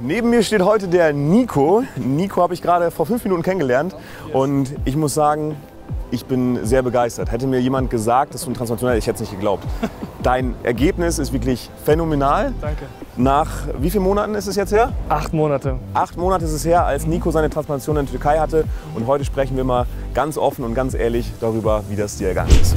Neben mir steht heute der Nico. Nico habe ich gerade vor fünf Minuten kennengelernt und ich muss sagen, ich bin sehr begeistert. Hätte mir jemand gesagt, dass du ein Transplantationell, ich hätte es nicht geglaubt. Dein Ergebnis ist wirklich phänomenal. Danke. Nach wie vielen Monaten ist es jetzt her? Acht Monate. Acht Monate ist es her, als Nico seine Transplantation in der Türkei hatte. Und heute sprechen wir mal ganz offen und ganz ehrlich darüber, wie das dir ergangen ist.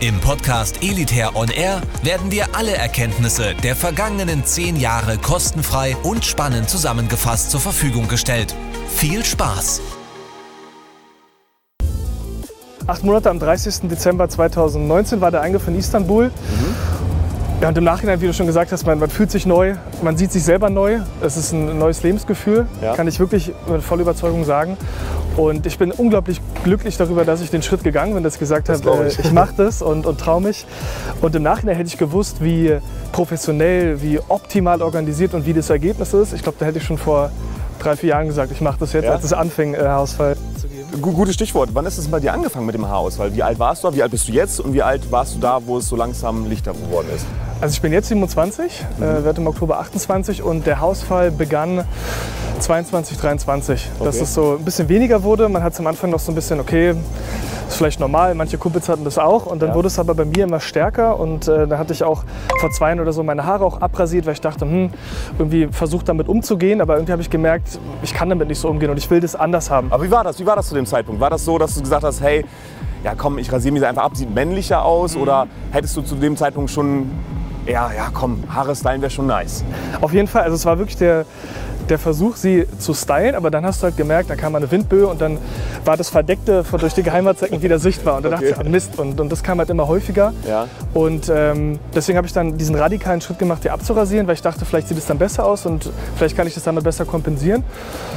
Im Podcast Elitair On Air werden dir alle Erkenntnisse der vergangenen zehn Jahre kostenfrei und spannend zusammengefasst zur Verfügung gestellt. Viel Spaß! Acht Monate am 30. Dezember 2019 war der Eingriff in Istanbul. Ja, und im Nachhinein, wie du schon gesagt hast, man, man fühlt sich neu, man sieht sich selber neu. Es ist ein neues Lebensgefühl, Ja. kann ich wirklich mit voller Überzeugung sagen. Und ich bin unglaublich glücklich darüber, dass ich den Schritt gegangen bin, dass ich gesagt Das habe, glaub äh, ich. ich mache das und, und traue mich. Und im Nachhinein hätte ich gewusst, wie professionell, wie optimal organisiert und wie das Ergebnis ist. Ich glaube, da hätte ich schon vor drei, vier Jahren gesagt, ich mache das jetzt, Ja? als es anfing, äh. Gu- Gutes Stichwort. Wann ist es bei dir angefangen mit dem Haarausfall? Wie alt warst du? Wie alt bist du jetzt? Und wie alt warst du da, wo es so langsam lichter geworden ist? Also ich bin jetzt 27, Mhm. äh, werde im Oktober 28 und der Haarausfall begann 22, 23. Dass Okay. es so ein bisschen weniger wurde. Man hat es am Anfang noch so ein bisschen, okay, ist vielleicht normal, manche Kumpels hatten das auch. Und dann Ja. wurde es aber bei mir immer stärker und äh, da hatte ich auch vor zwei Jahren oder so meine Haare auch abrasiert, weil ich dachte, hm, irgendwie versucht damit umzugehen, aber irgendwie habe ich gemerkt, ich kann damit nicht so umgehen und ich will das anders haben. Aber wie war das? Wie war das zu dem Zeitpunkt? War das so, dass du gesagt hast, hey, ja komm, ich rasiere mich einfach ab, sieht männlicher aus? Oder hättest du zu dem Zeitpunkt schon, ja, ja komm, Haare stylen wäre schon nice? Auf jeden Fall, also es war wirklich der, der Versuch, sie zu stylen, aber dann hast du halt gemerkt, da kam eine Windböe und dann war das Verdeckte durch die Geheimatzecken wieder sichtbar. Und da dachte ich, Okay. ah, Mist, und, und das kam halt immer häufiger. Ja. Und ähm, deswegen habe ich dann diesen radikalen Schritt gemacht, die abzurasieren, weil ich dachte, vielleicht sieht es dann besser aus und vielleicht kann ich das damit besser kompensieren.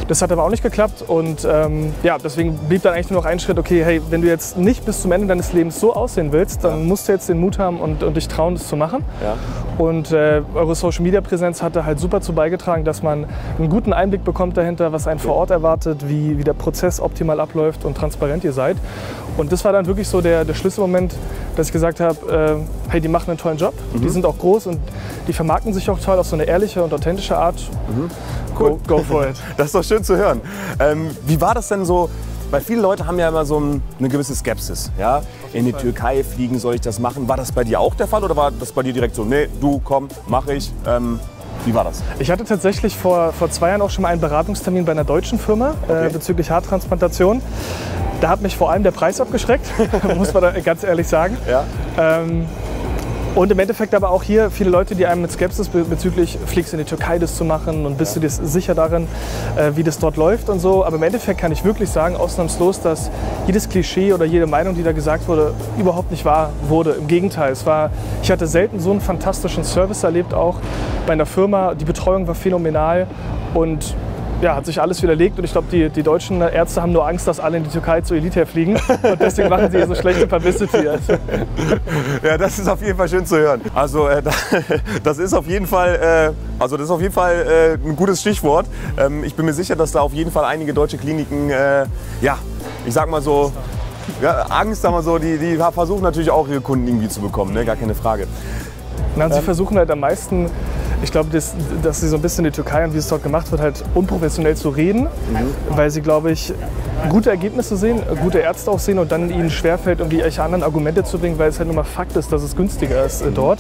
Das hat aber auch nicht geklappt und ähm, ja, deswegen blieb dann eigentlich nur noch ein Schritt, okay, hey, wenn du jetzt nicht bis zum Ende deines Lebens so aussehen willst, dann musst du jetzt den Mut haben und, und dich trauen, das zu machen. Ja. Und äh, eure Social Media Präsenz hatte halt super zu beigetragen, dass man einen guten Einblick bekommt dahinter, was einen vor Ort erwartet, wie, wie der Prozess optimal abläuft und transparent ihr seid. Und das war dann wirklich so der, der Schlüsselmoment, dass ich gesagt habe, äh, hey, die machen einen tollen Job, die sind auch groß und die vermarkten sich auch toll auf so eine ehrliche und authentische Art. Go, go for it. Das ist doch schön zu hören. Ähm, wie war das denn so? Weil viele Leute haben ja immer so ein, eine gewisse Skepsis. Ja? In die Türkei fliegen, soll ich das machen? War das bei dir auch der Fall oder war das bei dir direkt so, nee, du komm, mach ich? Ähm, wie war das? Ich hatte tatsächlich vor, vor zwei Jahren auch schon mal einen Beratungstermin bei einer deutschen Firma Okay. äh, bezüglich Haartransplantation. Da hat mich vor allem der Preis abgeschreckt, muss man ganz ehrlich sagen. Ja. Ähm, und im Endeffekt aber auch hier viele Leute, die einem mit Skepsis be bezüglich, fliegst in die Türkei das zu machen und bist du dir sicher darin, äh, wie das dort läuft und so. Aber im Endeffekt kann ich wirklich sagen, ausnahmslos, dass jedes Klischee oder jede Meinung, die da gesagt wurde, überhaupt nicht wahr wurde. Im Gegenteil, es war, ich hatte selten so einen fantastischen Service erlebt, auch bei einer Firma. Die Betreuung war phänomenal und ja, hat sich alles widerlegt und ich glaube, die, die deutschen Ärzte haben nur Angst, dass alle in die Türkei zu Elite fliegen und deswegen machen sie so schlechte Publicity. Also, Ja, das ist auf jeden Fall schön zu hören. Also äh, da- das ist auf jeden Fall, äh, also das ist auf jeden Fall äh, ein gutes Stichwort. Ähm, ich bin mir sicher, dass da auf jeden Fall einige deutsche Kliniken, äh, ja, ich sag mal so, ja, Angst, sagen wir so, die, die versuchen natürlich auch ihre Kunden irgendwie zu bekommen, ne? gar keine Frage. Und sie versuchen halt am meisten, ich glaube, dass, dass sie so ein bisschen die Türkei und wie es dort gemacht wird, halt unprofessionell zu reden, weil sie, glaube ich, gute Ergebnisse sehen, gute Ärzte auch sehen und dann ihnen schwerfällt, irgendwie irgendwelche anderen Argumente zu bringen, weil es halt nur mal Fakt ist, dass es günstiger ist äh, dort.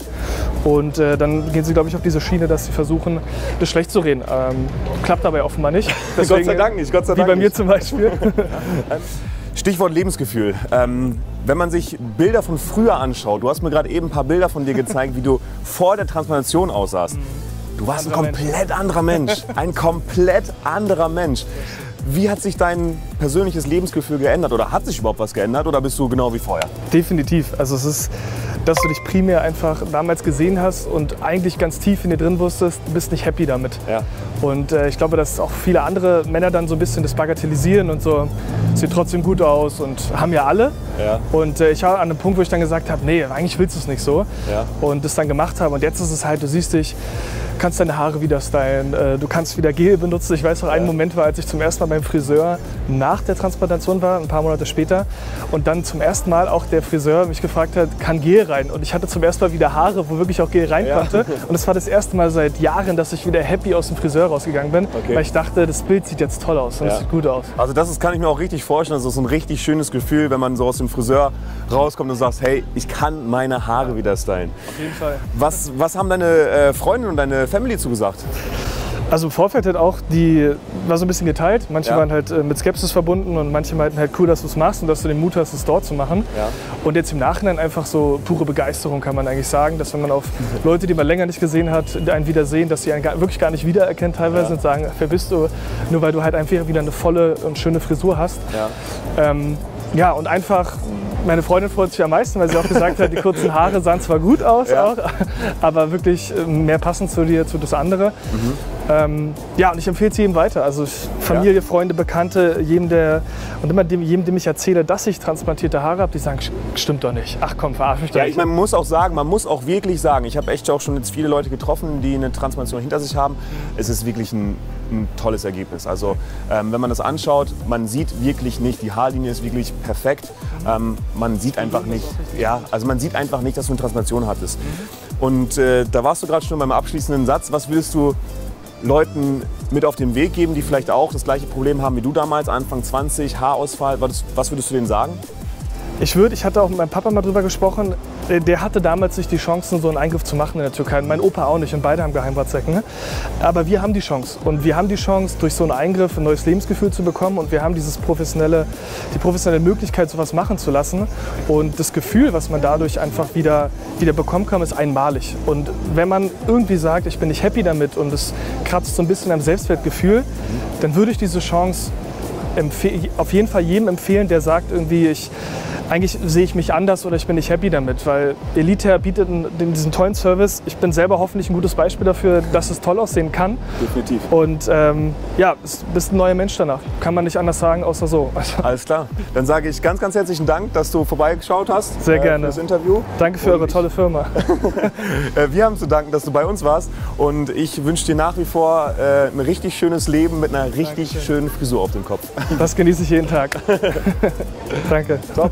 Und äh, dann gehen sie, glaube ich, auf diese Schiene, dass sie versuchen, das schlecht zu reden. Ähm, klappt dabei offenbar nicht. Gott sei Dank nicht, Gott sei Wie Dank bei mir nicht. zum Beispiel. Stichwort Lebensgefühl. Ähm, wenn man sich Bilder von früher anschaut, du hast mir gerade eben ein paar Bilder von dir gezeigt, wie du vor der Transplantation aussahst. Du warst ein Mensch. komplett anderer Mensch. Ein komplett anderer Mensch. Wie hat sich dein persönliches Lebensgefühl geändert oder hat sich überhaupt was geändert oder bist du genau wie vorher? Definitiv. Also es ist, dass du dich primär einfach damals gesehen hast und eigentlich ganz tief in dir drin wusstest, du bist nicht happy damit. Ja. Und äh, ich glaube, dass auch viele andere Männer dann so ein bisschen das bagatellisieren und so, sieht trotzdem gut aus und haben ja alle. Ja. Und äh, ich war an einem Punkt, wo ich dann gesagt habe, nee, eigentlich willst du es nicht so. Ja. Und das dann gemacht habe. Und jetzt ist es halt, du siehst dich, kannst deine Haare wieder stylen, äh, du kannst wieder Gel benutzen. Ich weiß noch, ein Moment war, als ich zum ersten Mal beim Friseur nach der Transplantation war, ein paar Monate später. Und dann zum ersten Mal auch der Friseur mich gefragt hat, kann Gel rein? Und ich hatte zum ersten Mal wieder Haare, wo wirklich auch Gel rein Ja. konnte. Und es war das erste Mal seit Jahren, dass ich wieder happy aus dem Friseur rausgegangen bin, Okay. weil ich dachte, das Bild sieht jetzt toll aus und es Ja. sieht gut aus. Also das ist, kann ich mir auch richtig vorstellen. Das ist ein richtig schönes Gefühl, wenn man so aus dem Friseur rauskommt und sagst, hey, ich kann meine Haare wieder stylen. Auf jeden Fall. Was, was haben deine äh, Freundin und deine Family zugesagt? Also im Vorfeld halt auch, die war so ein bisschen geteilt. Manche Ja. waren halt äh, mit Skepsis verbunden und manche meinten halt cool, dass du es machst und dass du den Mut hast, es dort zu machen. Ja. Und jetzt im Nachhinein einfach so pure Begeisterung kann man eigentlich sagen, dass wenn man auf Leute, die man länger nicht gesehen hat, einen wiedersehen, dass sie einen gar, wirklich gar nicht wiedererkennen teilweise Ja. und sagen, wer bist du? Nur weil du halt einfach wieder eine volle und schöne Frisur hast. Ja. Ähm, ja, und einfach, meine Freundin freut sich am meisten, weil sie auch gesagt hat, die kurzen Haare sahen zwar gut aus, Ja. auch, aber wirklich äh, mehr passend zu dir, zu das andere. Mhm. Ähm, ja, und ich empfehle es jedem weiter. Also Familie, Freunde, Bekannte, jedem, der, und immer dem, jedem, dem ich erzähle, dass ich transplantierte Haare habe, die sagen, "Sch- stimmt doch nicht. Ach komm, verarsch mich doch Ja, nicht. ich meine, man muss auch sagen, man muss auch wirklich sagen, ich habe echt auch schon jetzt viele Leute getroffen, die eine Transplantation hinter sich haben. Es ist wirklich ein, ein tolles Ergebnis. Also ähm, wenn man das anschaut, man sieht wirklich nicht, die Haarlinie ist wirklich perfekt. Ähm, man sieht einfach nicht, ja, also man sieht einfach nicht, dass du eine Transplantation hattest. Und äh, da warst du gerade schon beim abschließenden Satz. Was willst du Leuten mit auf den Weg geben, die vielleicht auch das gleiche Problem haben wie du damals, Anfang 20, Haarausfall? Was, was würdest du denen sagen? Ich würde, ich hatte auch mit meinem Papa mal drüber gesprochen, der, hatte damals nicht die Chancen, so einen Eingriff zu machen in der Türkei. Mein Opa auch nicht und beide haben Geheimratsecken. Aber wir haben die Chance. Und wir haben die Chance, durch so einen Eingriff ein neues Lebensgefühl zu bekommen. Und wir haben dieses professionelle, die professionelle Möglichkeit, sowas machen zu lassen. Und das Gefühl, was man dadurch einfach wieder, wieder bekommen kann, ist einmalig. Und wenn man irgendwie sagt, ich bin nicht happy damit und es kratzt so ein bisschen am Selbstwertgefühl, dann würde ich diese Chance auf jeden Fall jedem empfehlen, der sagt irgendwie, ich, eigentlich sehe ich mich anders oder ich bin nicht happy damit, weil Elite bietet diesen tollen Service. Ich bin selber hoffentlich ein gutes Beispiel dafür, dass es toll aussehen kann. Definitiv. Und ähm, ja, es- bist ein neuer Mensch danach. Kann man nicht anders sagen, außer so. Alles klar. Dann sage ich ganz, ganz herzlichen Dank, dass du vorbeigeschaut hast. Sehr äh, gerne. Für das Interview. danke für eure tolle Firma. Äh, wir haben zu danken, dass du bei uns warst. Und ich wünsche dir nach wie vor äh, ein richtig schönes Leben mit einer richtig Dankeschön. schönen Frisur auf dem Kopf. Das genieße ich jeden Tag. danke. Top.